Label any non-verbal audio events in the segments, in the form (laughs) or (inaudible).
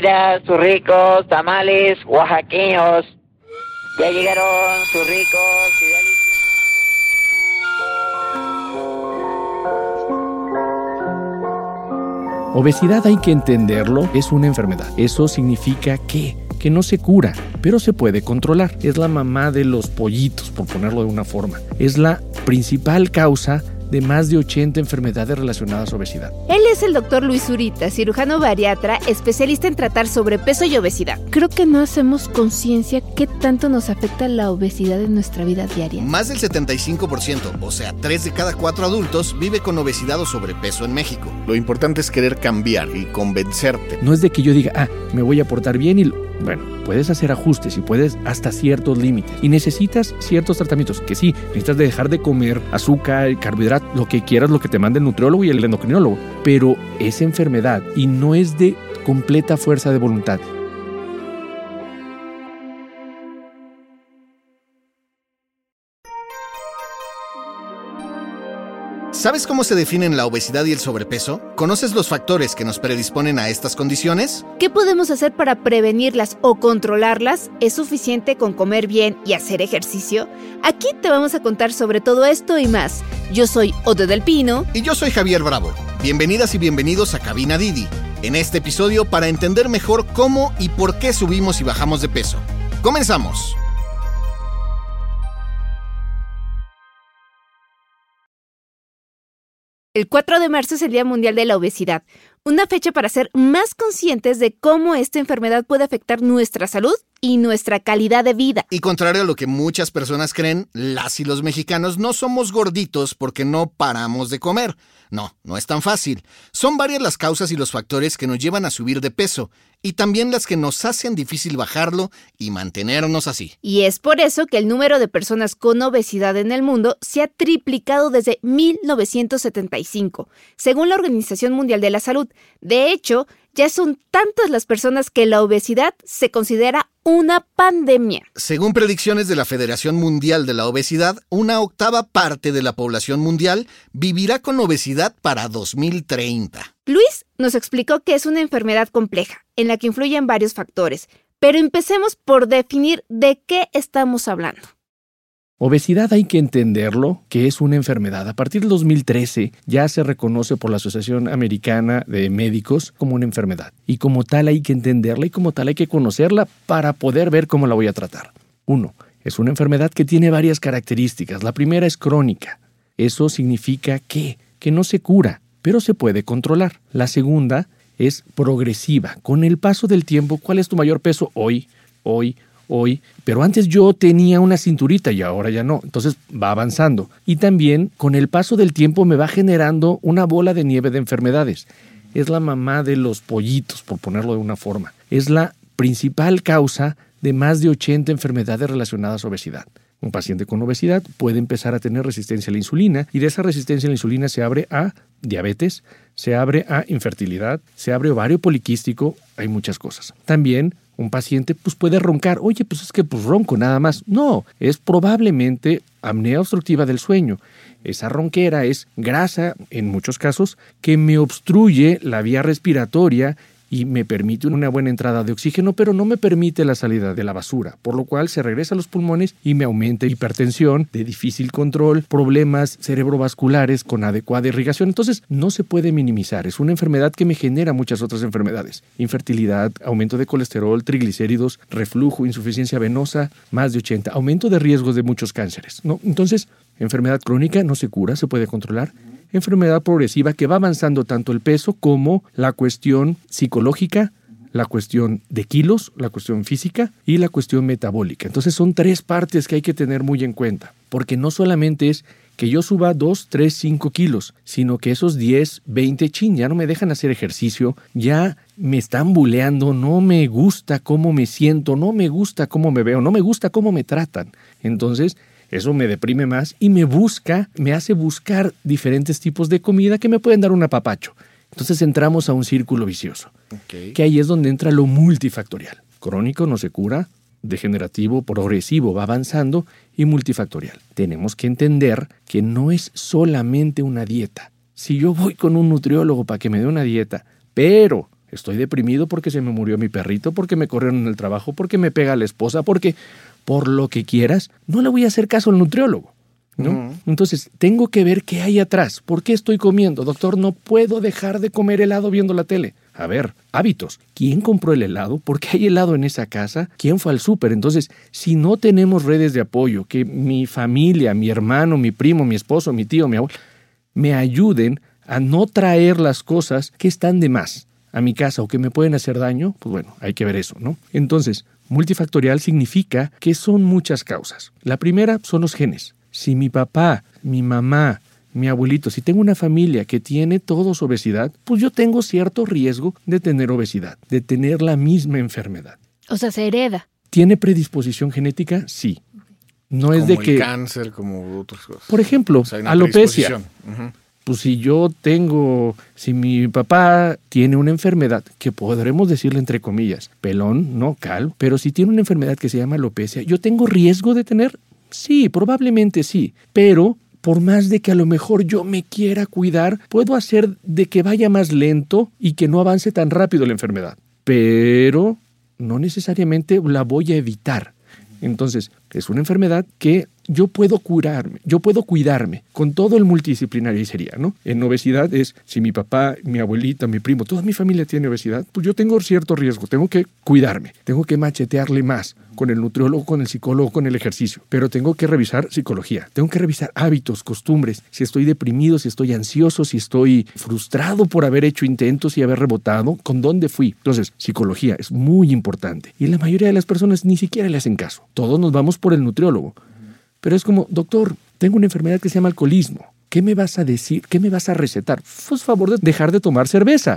Mira, sus ricos tamales oaxaqueños. Ya llegaron sus ricos Obesidad hay que entenderlo, es una enfermedad. Eso significa que que no se cura, pero se puede controlar. Es la mamá de los pollitos, por ponerlo de una forma. Es la principal causa de más de 80 enfermedades relacionadas a obesidad. Él es el doctor Luis Urita, cirujano bariatra, especialista en tratar sobrepeso y obesidad. Creo que no hacemos conciencia qué tanto nos afecta la obesidad en nuestra vida diaria. Más del 75%, o sea, 3 de cada 4 adultos, vive con obesidad o sobrepeso en México. Lo importante es querer cambiar y convencerte. No es de que yo diga, ah, me voy a portar bien y bueno, puedes hacer ajustes y puedes hasta ciertos límites. Y necesitas ciertos tratamientos, que sí, necesitas dejar de comer azúcar, carbohidratos, lo que quieras, lo que te mande el nutriólogo y el endocrinólogo. Pero es enfermedad y no es de completa fuerza de voluntad. ¿Sabes cómo se definen la obesidad y el sobrepeso? ¿Conoces los factores que nos predisponen a estas condiciones? ¿Qué podemos hacer para prevenirlas o controlarlas? ¿Es suficiente con comer bien y hacer ejercicio? Aquí te vamos a contar sobre todo esto y más. Yo soy Ode del Pino. Y yo soy Javier Bravo. Bienvenidas y bienvenidos a Cabina Didi. En este episodio para entender mejor cómo y por qué subimos y bajamos de peso. Comenzamos. El 4 de marzo es el Día Mundial de la Obesidad, una fecha para ser más conscientes de cómo esta enfermedad puede afectar nuestra salud y nuestra calidad de vida. Y contrario a lo que muchas personas creen, las y los mexicanos no somos gorditos porque no paramos de comer. No, no es tan fácil. Son varias las causas y los factores que nos llevan a subir de peso, y también las que nos hacen difícil bajarlo y mantenernos así. Y es por eso que el número de personas con obesidad en el mundo se ha triplicado desde 1975, según la Organización Mundial de la Salud. De hecho, ya son tantas las personas que la obesidad se considera una pandemia. Según predicciones de la Federación Mundial de la Obesidad, una octava parte de la población mundial vivirá con obesidad para 2030. Luis nos explicó que es una enfermedad compleja, en la que influyen varios factores, pero empecemos por definir de qué estamos hablando. Obesidad hay que entenderlo, que es una enfermedad. A partir del 2013 ya se reconoce por la Asociación Americana de Médicos como una enfermedad. Y como tal hay que entenderla y como tal hay que conocerla para poder ver cómo la voy a tratar. Uno, es una enfermedad que tiene varias características. La primera es crónica. Eso significa que, que no se cura, pero se puede controlar. La segunda es progresiva. Con el paso del tiempo, ¿cuál es tu mayor peso hoy? Hoy, hoy, pero antes yo tenía una cinturita y ahora ya no, entonces va avanzando. Y también con el paso del tiempo me va generando una bola de nieve de enfermedades. Es la mamá de los pollitos, por ponerlo de una forma. Es la principal causa de más de 80 enfermedades relacionadas a obesidad. Un paciente con obesidad puede empezar a tener resistencia a la insulina y de esa resistencia a la insulina se abre a diabetes, se abre a infertilidad, se abre ovario poliquístico, hay muchas cosas. También un paciente pues puede roncar, oye, pues es que pues ronco nada más. No, es probablemente apnea obstructiva del sueño. Esa ronquera es grasa, en muchos casos, que me obstruye la vía respiratoria y me permite una buena entrada de oxígeno, pero no me permite la salida de la basura, por lo cual se regresa a los pulmones y me aumenta hipertensión, de difícil control, problemas cerebrovasculares con adecuada irrigación. Entonces, no se puede minimizar. Es una enfermedad que me genera muchas otras enfermedades. Infertilidad, aumento de colesterol, triglicéridos, reflujo, insuficiencia venosa, más de 80, aumento de riesgos de muchos cánceres. ¿no? Entonces, enfermedad crónica no se cura, se puede controlar enfermedad progresiva que va avanzando tanto el peso como la cuestión psicológica, la cuestión de kilos, la cuestión física y la cuestión metabólica. Entonces son tres partes que hay que tener muy en cuenta, porque no solamente es que yo suba 2, 3, 5 kilos, sino que esos 10, 20 chin ya no me dejan hacer ejercicio, ya me están buleando, no me gusta cómo me siento, no me gusta cómo me veo, no me gusta cómo me tratan. Entonces, eso me deprime más y me busca, me hace buscar diferentes tipos de comida que me pueden dar un apapacho. Entonces entramos a un círculo vicioso, que ahí es donde entra lo multifactorial. Crónico no se cura, degenerativo, progresivo va avanzando y multifactorial. Tenemos que entender que no es solamente una dieta. Si yo voy con un nutriólogo para que me dé una dieta, pero Estoy deprimido porque se me murió mi perrito, porque me corrieron en el trabajo, porque me pega la esposa, porque por lo que quieras, no le voy a hacer caso al nutriólogo. ¿no? Entonces, tengo que ver qué hay atrás. ¿Por qué estoy comiendo? Doctor, no puedo dejar de comer helado viendo la tele. A ver, hábitos. ¿Quién compró el helado? ¿Por qué hay helado en esa casa? ¿Quién fue al súper? Entonces, si no tenemos redes de apoyo, que mi familia, mi hermano, mi primo, mi esposo, mi tío, mi abuelo, me ayuden a no traer las cosas que están de más a mi casa o que me pueden hacer daño, pues bueno, hay que ver eso, ¿no? Entonces, multifactorial significa que son muchas causas. La primera son los genes. Si mi papá, mi mamá, mi abuelito, si tengo una familia que tiene todos obesidad, pues yo tengo cierto riesgo de tener obesidad, de tener la misma enfermedad. O sea, se hereda. ¿Tiene predisposición genética? Sí. No es como de el que, cáncer, como otras cosas. por ejemplo, O sea, alopecia. Pues si yo tengo, si mi papá tiene una enfermedad, que podremos decirle entre comillas, pelón, no calvo, pero si tiene una enfermedad que se llama alopecia, ¿yo tengo riesgo de tener? Sí, probablemente sí, pero por más de que a lo mejor yo me quiera cuidar, puedo hacer de que vaya más lento y que no avance tan rápido la enfermedad, pero no necesariamente la voy a evitar. Entonces, es una enfermedad que yo puedo curarme, yo puedo cuidarme con todo el multidisciplinario sería, ¿no? En obesidad es si mi papá, mi abuelita, mi primo, toda mi familia tiene obesidad, pues yo tengo cierto riesgo, tengo que cuidarme, tengo que machetearle más con el nutriólogo, con el psicólogo, con el ejercicio, pero tengo que revisar psicología, tengo que revisar hábitos, costumbres, si estoy deprimido, si estoy ansioso, si estoy frustrado por haber hecho intentos y haber rebotado, con dónde fui. Entonces, psicología es muy importante y la mayoría de las personas ni siquiera le hacen caso. Todos nos vamos por el nutriólogo. Pero es como, doctor, tengo una enfermedad que se llama alcoholismo. ¿Qué me vas a decir? ¿Qué me vas a recetar? Pues favor de dejar de tomar cerveza.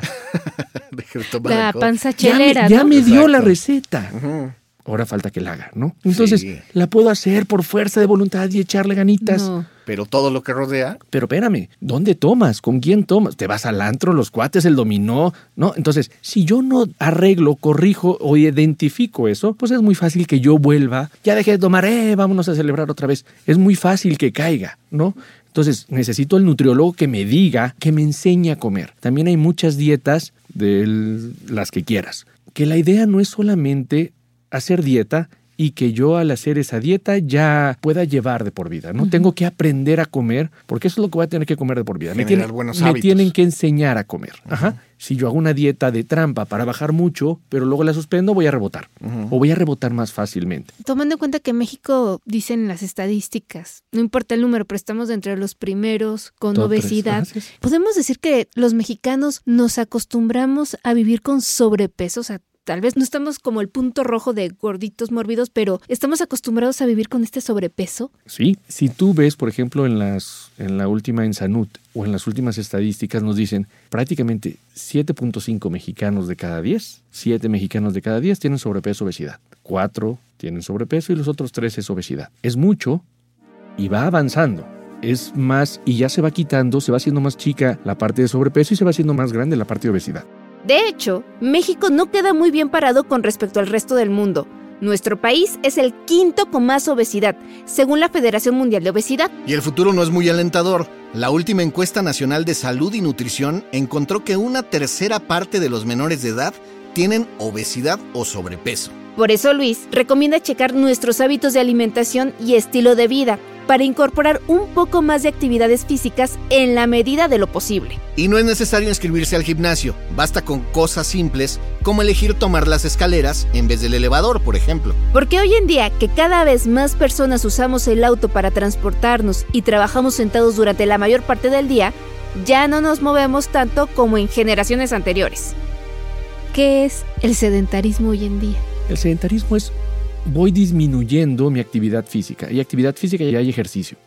(laughs) Deje de tomar La alcohol. panza Ya me, chelera, ya ¿no? me dio la receta. Ujú. Ahora falta que la haga, ¿no? Entonces, Sí. la puedo hacer por fuerza de voluntad y echarle ganitas. No. Pero todo lo que rodea, Pero espérame, ¿dónde tomas? ¿Con quién tomas? ¿Te vas al antro, los cuates, el dominó? ¿No? Entonces, si yo no arreglo, corrijo o identifico eso, pues es muy fácil que yo vuelva, ya dejé de tomar, eh, vámonos a celebrar otra vez. Es muy fácil que caiga, ¿no? Entonces, necesito el nutriólogo que me diga, que me enseñe a comer. También hay muchas dietas de las que quieras. Que la idea no es solamente hacer dieta y que yo al hacer esa dieta ya pueda llevar de por vida. No tengo que aprender a comer, porque eso es lo que voy a tener que comer de por vida. Me, Generar tiene- buenos me tienen que enseñar a comer. Ajá. Si yo hago una dieta de trampa para bajar mucho, pero luego la suspendo, voy a rebotar. O voy a rebotar más fácilmente. Tomando en cuenta que México, dicen las estadísticas, no importa el número, pero estamos entre los primeros con Top obesidad. Podemos decir que los mexicanos nos acostumbramos a vivir con sobrepeso, o sea, tal vez no estamos como el punto rojo de gorditos mórbidos, pero estamos acostumbrados a vivir con este sobrepeso. Sí, si tú ves, por ejemplo, en, las, en la última en Sanut o en las últimas estadísticas nos dicen prácticamente 7.5 mexicanos de cada 10, 7 mexicanos de cada 10 tienen sobrepeso obesidad. 4 tienen sobrepeso y los otros 3 es obesidad. Es mucho y va avanzando. Es más y ya se va quitando, se va haciendo más chica la parte de sobrepeso y se va haciendo más grande la parte de obesidad. De hecho, México no queda muy bien parado con respecto al resto del mundo. Nuestro país es el quinto con más obesidad, según la Federación Mundial de Obesidad. Y el futuro no es muy alentador. La última encuesta nacional de salud y nutrición encontró que una tercera parte de los menores de edad tienen obesidad o sobrepeso. Por eso Luis recomienda checar nuestros hábitos de alimentación y estilo de vida para incorporar un poco más de actividades físicas en la medida de lo posible. Y no es necesario inscribirse al gimnasio, basta con cosas simples como elegir tomar las escaleras en vez del elevador, por ejemplo. Porque hoy en día que cada vez más personas usamos el auto para transportarnos y trabajamos sentados durante la mayor parte del día, ya no nos movemos tanto como en generaciones anteriores. ¿Qué es el sedentarismo hoy en día? El sedentarismo es voy disminuyendo mi actividad física. Y actividad física ya hay ejercicio.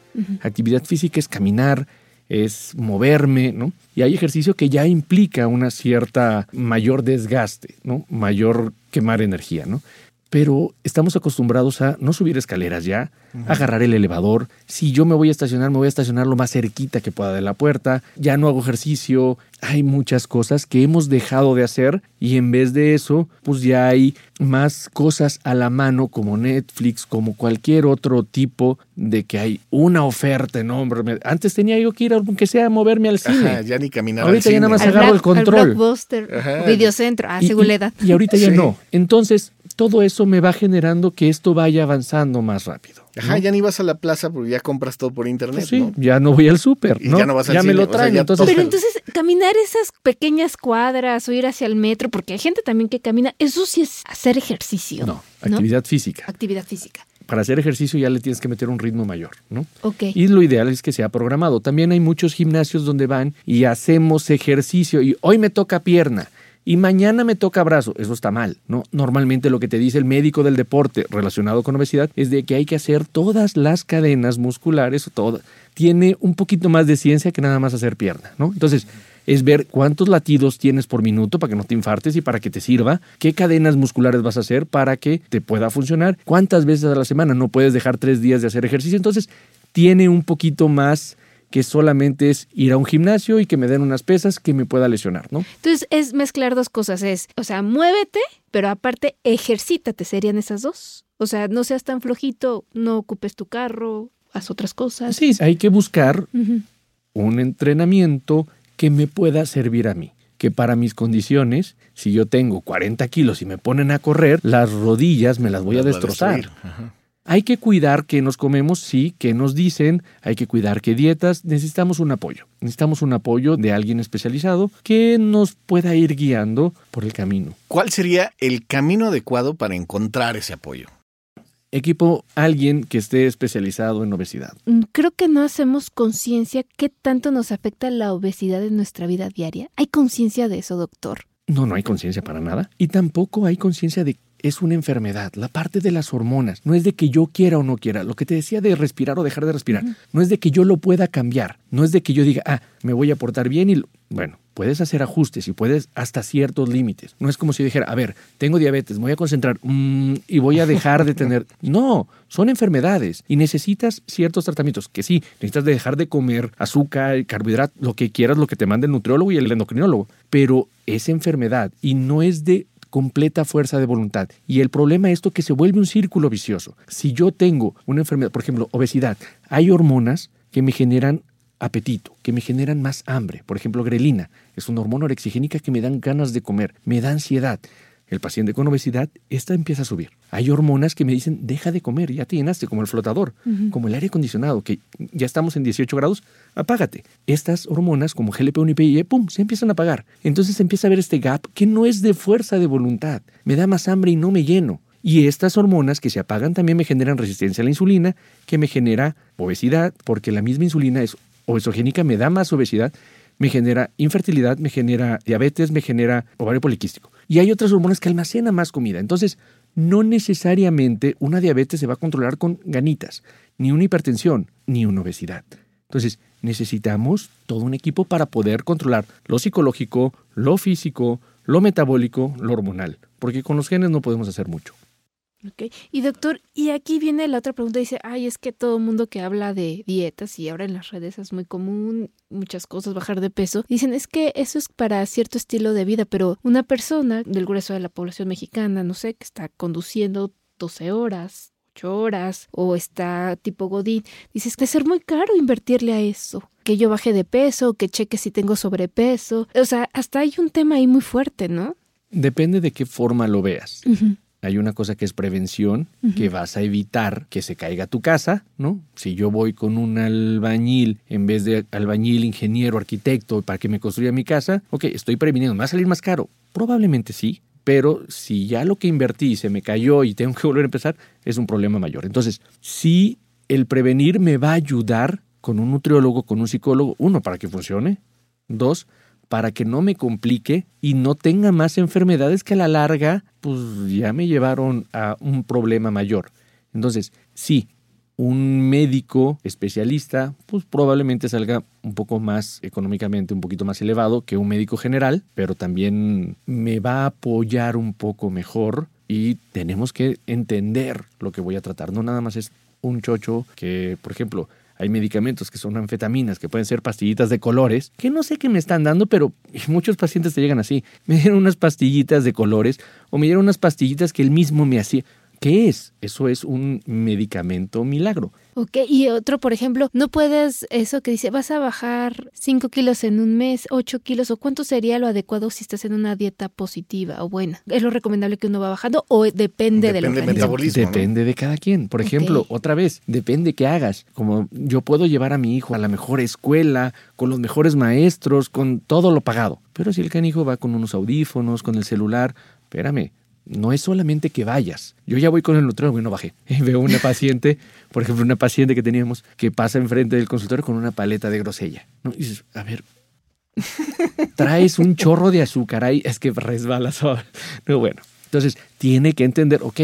Actividad física es caminar, es moverme, ¿no? Y hay ejercicio que ya implica una cierta mayor desgaste, ¿no? Mayor quemar energía, ¿no? Pero estamos acostumbrados a no subir escaleras ya, agarrar el elevador. Si yo me voy a estacionar, me voy a estacionar lo más cerquita que pueda de la puerta. Ya no hago ejercicio. Hay muchas cosas que hemos dejado de hacer y en vez de eso, pues ya hay más cosas a la mano como Netflix, como cualquier otro tipo de que hay una oferta enorme. Antes tenía yo que ir, aunque sea, a moverme al cine. Ajá, ya ni caminar Ahorita al ya nada más Al agarro el al control. Blockbuster. Videocentro, ah, Y- según y- la edad. Y ahorita ya Sí. no. Entonces, todo eso me va generando que esto vaya avanzando más rápido. ¿no? Ajá, ya ni vas a la plaza porque ya compras todo por internet, Pues sí, ¿no? ya no voy al súper, ¿no? ya no vas al me cine, lo o sea, traen. ya entonces, Pero entonces, caminar esas pequeñas cuadras o ir hacia el metro, porque hay gente también que camina, eso sí es hacer ejercicio. no, actividad física. Actividad física. Para hacer ejercicio ya le tienes que meter un ritmo mayor, ¿no? Ok. Y lo ideal es que sea programado. También hay muchos gimnasios donde van y hacemos ejercicio y hoy me toca pierna y mañana me toca brazo. Eso está mal, ¿no? Normalmente lo que te dice el médico del deporte relacionado con obesidad es de que hay que hacer todas las cadenas musculares, todo. Tiene un poquito más de ciencia que nada más hacer pierna, ¿no? Entonces, es ver cuántos latidos tienes por minuto para que no te infartes y para que te sirva, qué cadenas musculares vas a hacer para que te pueda funcionar, cuántas veces a la semana no puedes dejar tres días de hacer ejercicio. Entonces, tiene un poquito más que solamente es ir a un gimnasio y que me den unas pesas que me pueda lesionar, ¿no? Entonces es mezclar dos cosas, es, o sea, muévete, pero aparte ejercítate, serían esas dos. O sea, no seas tan flojito, no ocupes tu carro, haz otras cosas. Sí, hay que buscar un entrenamiento que me pueda servir a mí. Que para mis condiciones, si yo tengo 40 kilos y me ponen a correr, las rodillas me las voy a Las destrozar. Hay que cuidar que nos comemos, sí, que nos dicen, hay que cuidar qué dietas, necesitamos un apoyo. Necesitamos un apoyo de alguien especializado que nos pueda ir guiando por el camino. ¿Cuál sería el camino adecuado para encontrar ese apoyo? Equipo, alguien que esté especializado en obesidad. Mm, Creo que no hacemos conciencia qué tanto nos afecta la obesidad en nuestra vida diaria. ¿Hay conciencia de eso, doctor? No, no hay conciencia para nada. Y tampoco hay conciencia de es una enfermedad. La parte de las hormonas no es de que yo quiera o no quiera. Lo que te decía de respirar o dejar de respirar, no es de que yo lo pueda cambiar. No es de que yo diga, ah, me voy a portar bien y, bueno, puedes hacer ajustes y puedes hasta ciertos límites. No es como si dijera, a ver, tengo diabetes, me voy a concentrar mm, y voy a dejar de tener. (laughs) No, son enfermedades y necesitas ciertos tratamientos. Que sí, necesitas dejar de comer azúcar, carbohidratos, lo que quieras, lo que te mande el nutriólogo y el endocrinólogo. Pero es enfermedad y no es de completa fuerza de voluntad. Y el problema es que se vuelve un círculo vicioso. Si yo tengo una enfermedad, por ejemplo, obesidad, hay hormonas que me generan apetito, que me generan más hambre. Por ejemplo, grelina es una hormona orexigénica que me dan ganas de comer, me da ansiedad. El paciente con obesidad, esta empieza a subir. Hay hormonas que me dicen, deja de comer, ya te llenaste, como el flotador, como el aire acondicionado, que ya estamos en 18 grados, apágate. Estas hormonas, como GLP-1 y PIE, pum, se empiezan a apagar. Entonces empieza a haber este gap que no es de fuerza de voluntad. Me da más hambre y no me lleno. Y estas hormonas que se apagan también me generan resistencia a la insulina, que me genera obesidad, porque la misma insulina es obesogénica, me da más obesidad, me genera infertilidad, me genera diabetes, me genera ovario poliquístico. Y hay otras hormonas que almacenan más comida. Entonces, no necesariamente una diabetes se va a controlar con ganitas, ni una hipertensión, ni una obesidad. Entonces, necesitamos todo un equipo para poder controlar lo psicológico, lo físico, lo metabólico, lo hormonal, porque con los genes no podemos hacer mucho. Y doctor, y aquí viene la otra pregunta, dice, ay, es que todo el mundo que habla de dietas y ahora en las redes es muy común, muchas cosas, bajar de peso, dicen, es que eso es para cierto estilo de vida, pero una persona del grueso de la población mexicana, no sé, que está conduciendo 12 horas, 8 horas, o está tipo Godín, dices que ser muy caro invertirle a eso. Que yo baje de peso, que cheque si tengo sobrepeso. O sea, hasta hay un tema ahí muy fuerte, ¿no? Depende de qué forma lo veas. Hay una cosa que es prevención, que vas a evitar que se caiga tu casa, ¿no? Si yo voy con un albañil en vez de albañil, ingeniero, arquitecto para que me construya mi casa, ok, estoy previniendo, ¿me va a salir más caro? Probablemente sí, pero si ya lo que invertí se me cayó y tengo que (laughs) volver a empezar, es un problema mayor. Entonces, sí, el prevenir me va a ayudar con un nutriólogo, con un psicólogo, uno, para que funcione, dos, para que no me complique y no tenga más enfermedades que a la larga, pues ya me llevaron a un problema mayor. Entonces, sí, un médico especialista, pues probablemente salga un poco más económicamente, un poquito más elevado que un médico general, pero también me va a apoyar un poco mejor y tenemos que entender lo que voy a tratar. No nada más es un chocho que, por ejemplo, hay medicamentos que son anfetaminas, que pueden ser pastillitas de colores, que no sé qué me están dando, pero (laughs) muchos pacientes te llegan así. (laughs) Me dieron unas pastillitas de colores o me dieron unas pastillitas que él mismo me hacía. ¿Qué es? Eso es un medicamento milagro. Ok, y otro, por ejemplo, no puedes, eso que dice, vas a bajar 5 kilos en un mes, 8 kilos, o cuánto sería lo adecuado si estás en una dieta positiva o buena. ¿Es lo recomendable que uno va bajando o depende, del Depende del metabolismo. ¿no? Depende de cada quien. Por ejemplo, otra vez, depende qué hagas. Como yo puedo llevar a mi hijo a la mejor escuela, con los mejores maestros, con todo lo pagado. Pero si el canijo va con unos audífonos, con el celular, espérame, no es solamente que vayas. Yo ya voy con el nutriólogo y no bajé. (laughs) Y veo una paciente, por ejemplo, una paciente que teníamos que pasa enfrente del consultorio con una paleta de grosella. ¿no? Y dices, a ver, (laughs) traes un chorro de azúcar ahí, es que resbala suave. (laughs) No, bueno, entonces tiene que entender, ok,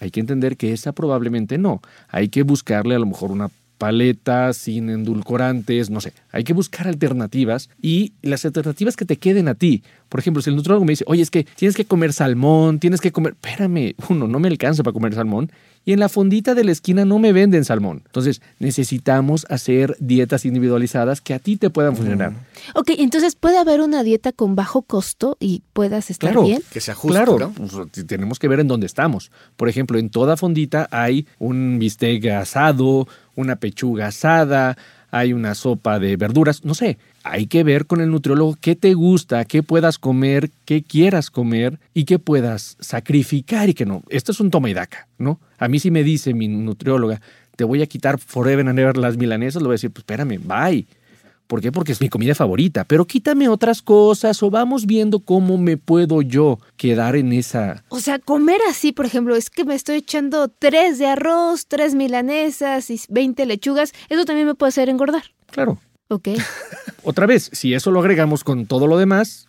hay que entender que esa probablemente no. Hay que buscarle a lo mejor una paleta sin endulcorantes, no sé. Hay que buscar alternativas y las alternativas que te queden a ti. Por ejemplo, si el nutriólogo me dice, oye, es que tienes que comer salmón, tienes que comer, espérame, (laughs) uno, no me alcanza para comer salmón y en la fondita de la esquina no me venden salmón. Entonces, necesitamos hacer dietas individualizadas que a ti te puedan funcionar. Ok, entonces puede haber una dieta con bajo costo y puedas estar Claro. bien. Que se ajuste, Claro, ¿no? pues, tenemos que ver en dónde estamos. Por ejemplo, en toda fondita hay un bistec asado, una pechuga asada, hay una sopa de verduras, no sé. Hay que ver con el nutriólogo qué te gusta, qué puedas comer, qué quieras comer y qué puedas sacrificar y que no. Esto es un toma y daca, ¿no? A mí si me dice mi nutrióloga, te voy a quitar forever and ever las milanesas, le voy a decir, pues espérame, bye. ¿Por qué? Porque es mi comida favorita. Pero quítame otras cosas o vamos viendo cómo me puedo yo quedar en esa... O sea, comer así, por ejemplo, es que me estoy echando tres de arroz, tres milanesas y 20 lechugas, eso también me puede hacer engordar. Claro. Ok. Otra vez, si eso lo agregamos con todo lo demás,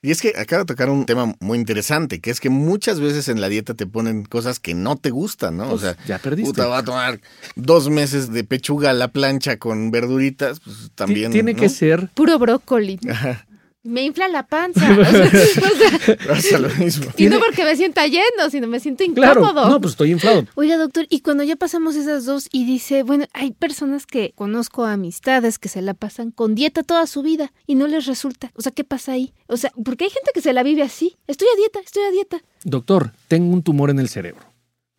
Y es que acaba de tocar un tema muy interesante, que es que muchas veces en la dieta te ponen cosas que no te gustan, ¿no? o pues, sea, ya perdiste. puta, va a tomar dos meses de pechuga a la plancha con verduritas, pues también. tiene ¿no? que ser... Puro brócoli. Ajá, Me infla la panza. O sea, (laughs) o sea, pasa lo mismo. y no porque me sienta lleno, sino me siento Claro, incómodo. no, pues estoy inflado. Oiga, doctor, y cuando ya pasamos esas dos y dice, bueno, hay personas que conozco amistades que se la pasan con dieta toda su vida y no les resulta. O sea, ¿qué pasa ahí? O sea, porque hay gente que se la vive así. Estoy a dieta, estoy a dieta. Doctor, tengo un tumor en el cerebro,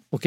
¿ok?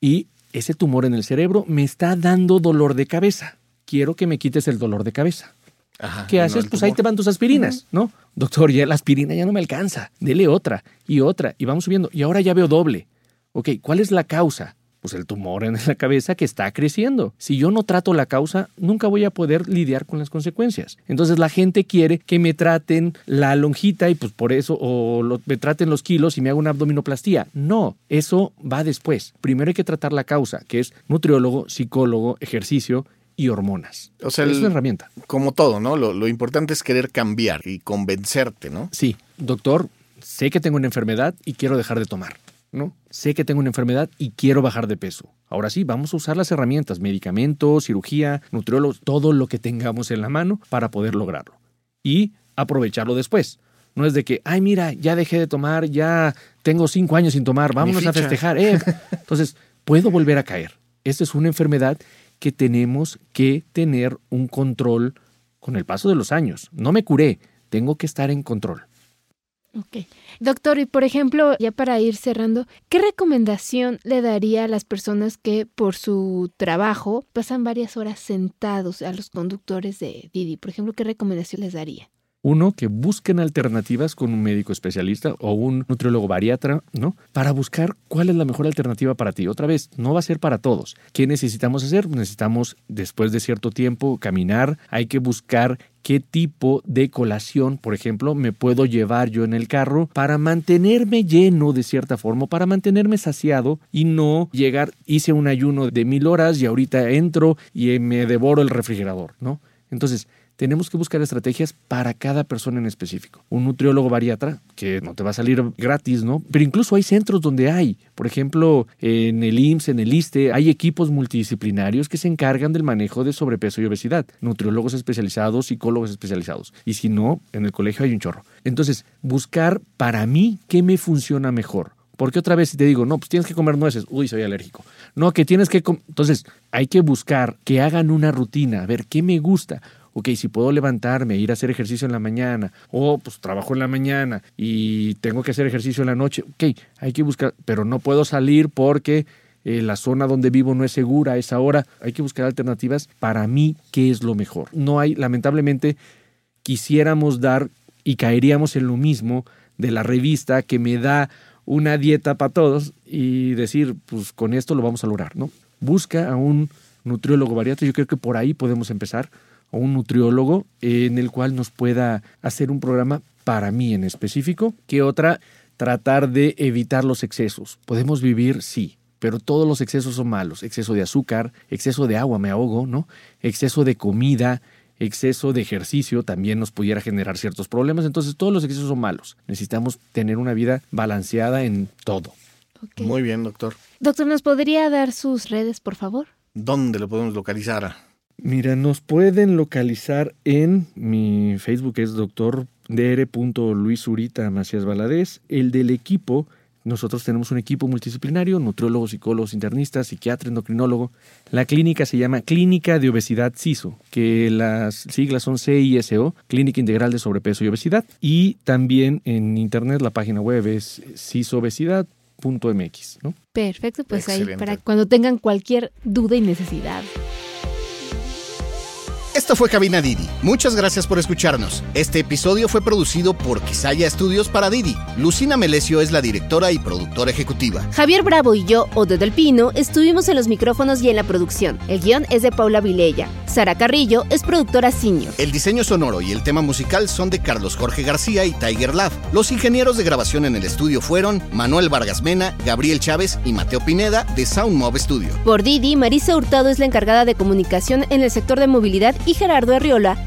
Y ese tumor en el cerebro me está dando dolor de cabeza. Quiero que me quites el dolor de cabeza. Ajá, ¿Qué haces? Pues ahí te van tus aspirinas, ¿no? Doctor, ya la aspirina ya no me alcanza. Dele otra y otra y vamos subiendo. Y ahora ya veo doble. Ok, ¿cuál es la causa? Pues el tumor en la cabeza que está creciendo. Si yo no trato la causa, nunca voy a poder lidiar con las consecuencias. Entonces la gente quiere que me traten la lonjita y pues por eso, o lo- me traten los kilos y me haga una abdominoplastía. No, eso va después. Primero hay que tratar la causa, que es nutriólogo, psicólogo, ejercicio y hormonas. O sea, es una herramienta. Como todo, ¿no? Lo, lo importante es querer cambiar y convencerte, ¿no? Sí, doctor, sé que tengo una enfermedad y quiero dejar de tomar, ¿no? Sé que tengo una enfermedad y quiero bajar de peso. Ahora sí, vamos a usar las herramientas, medicamentos, cirugía, nutriólogos, todo lo que tengamos en la mano para poder lograrlo. Y aprovecharlo después. No es de que, ay, mira, ya dejé de tomar, ya tengo cinco años sin tomar, vámonos a festejar. eh". (laughs) Entonces, puedo volver a caer. Esta es una enfermedad que tenemos que tener un control con el paso de los años. No me curé, tengo que estar en control. Ok. Doctor, y por ejemplo, ya para ir cerrando, ¿qué recomendación le daría a las personas que por su trabajo pasan varias horas sentados a los conductores de Didi? Por ejemplo, ¿qué recomendación les daría? Uno, que busquen alternativas con un médico especialista o un nutriólogo bariatra, ¿no? Para buscar cuál es la mejor alternativa para ti. Otra vez, no va a ser para todos. ¿Qué necesitamos hacer? Necesitamos, después de cierto tiempo, caminar. Hay que buscar qué tipo de colación, por ejemplo, me puedo llevar yo en el carro para mantenerme lleno de cierta forma, para mantenerme saciado y no llegar, hice un ayuno de mil horas y ahorita entro y me devoro el refrigerador, ¿no? Entonces, tenemos que buscar estrategias para cada persona en específico. Un nutriólogo bariatra, que no te va a salir gratis, ¿no? Pero incluso hay centros donde hay, por ejemplo, en el IMSS, en el ISTE, hay equipos multidisciplinarios que se encargan del manejo de sobrepeso y obesidad. Nutriólogos especializados, psicólogos especializados. Y si no, en el colegio hay un chorro. Entonces, buscar para mí qué me funciona mejor Porque otra vez si te digo, no, pues tienes que comer nueces, uy, soy alérgico. No, que tienes que... Entonces, hay que buscar que hagan una rutina, a ver qué me gusta. Ok, si puedo levantarme, ir a hacer ejercicio en la mañana, o pues trabajo en la mañana y tengo que hacer ejercicio en la noche, ok, hay que buscar, pero no puedo salir porque eh, la zona donde vivo no es segura a esa hora, hay que buscar alternativas. Para mí, ¿qué es lo mejor? No hay, lamentablemente, quisiéramos dar y caeríamos en lo mismo de la revista que me da una dieta para todos y decir, pues con esto lo vamos a lograr, ¿no? Busca a un nutriólogo variante, yo creo que por ahí podemos empezar, a un nutriólogo en el cual nos pueda hacer un programa para mí en específico, que otra, tratar de evitar los excesos. ¿Podemos vivir? Sí, pero todos los excesos son malos. Exceso de azúcar, exceso de agua, me ahogo, ¿no? Exceso de comida, exceso de ejercicio también nos pudiera generar ciertos problemas. Entonces todos los excesos son malos. Necesitamos tener una vida balanceada en todo. Muy bien, doctor. Doctor, ¿nos podría dar sus redes, por favor? ¿Dónde lo podemos localizar? Mira, nos pueden localizar en mi Facebook es doctor Luis Urita Macías Valadez. El del equipo nosotros tenemos un equipo multidisciplinario, nutriólogos, psicólogos, internistas, psiquiatra, endocrinólogo. La clínica se llama Clínica de Obesidad CISO, que las siglas son CISO, Clínica Integral de Sobrepeso y Obesidad. Y también en internet la página web es cisobesidad.mx. ¿no? Perfecto, pues ahí para cuando tengan cualquier duda y necesidad. Esto fue Cabina Didi. Muchas gracias por escucharnos. Este episodio fue producido por Quisaya Estudios para Didi. Lucina Melesio es la directora y productora ejecutiva. Javier Bravo y yo, Ode del Pino, estuvimos en los micrófonos y en la producción. El guion es de Paula Vilella. Sara Carrillo es productora senior. El diseño sonoro y el tema musical son de Carlos Jorge García y Tiger Love. Los ingenieros de grabación en el estudio fueron Manuel Vargas Mena, Gabriel Chávez y Mateo Pineda de Soundmob Studio. Por Didi, Marisa Hurtado es la encargada de comunicación en el sector de movilidad y Gerardo Arriola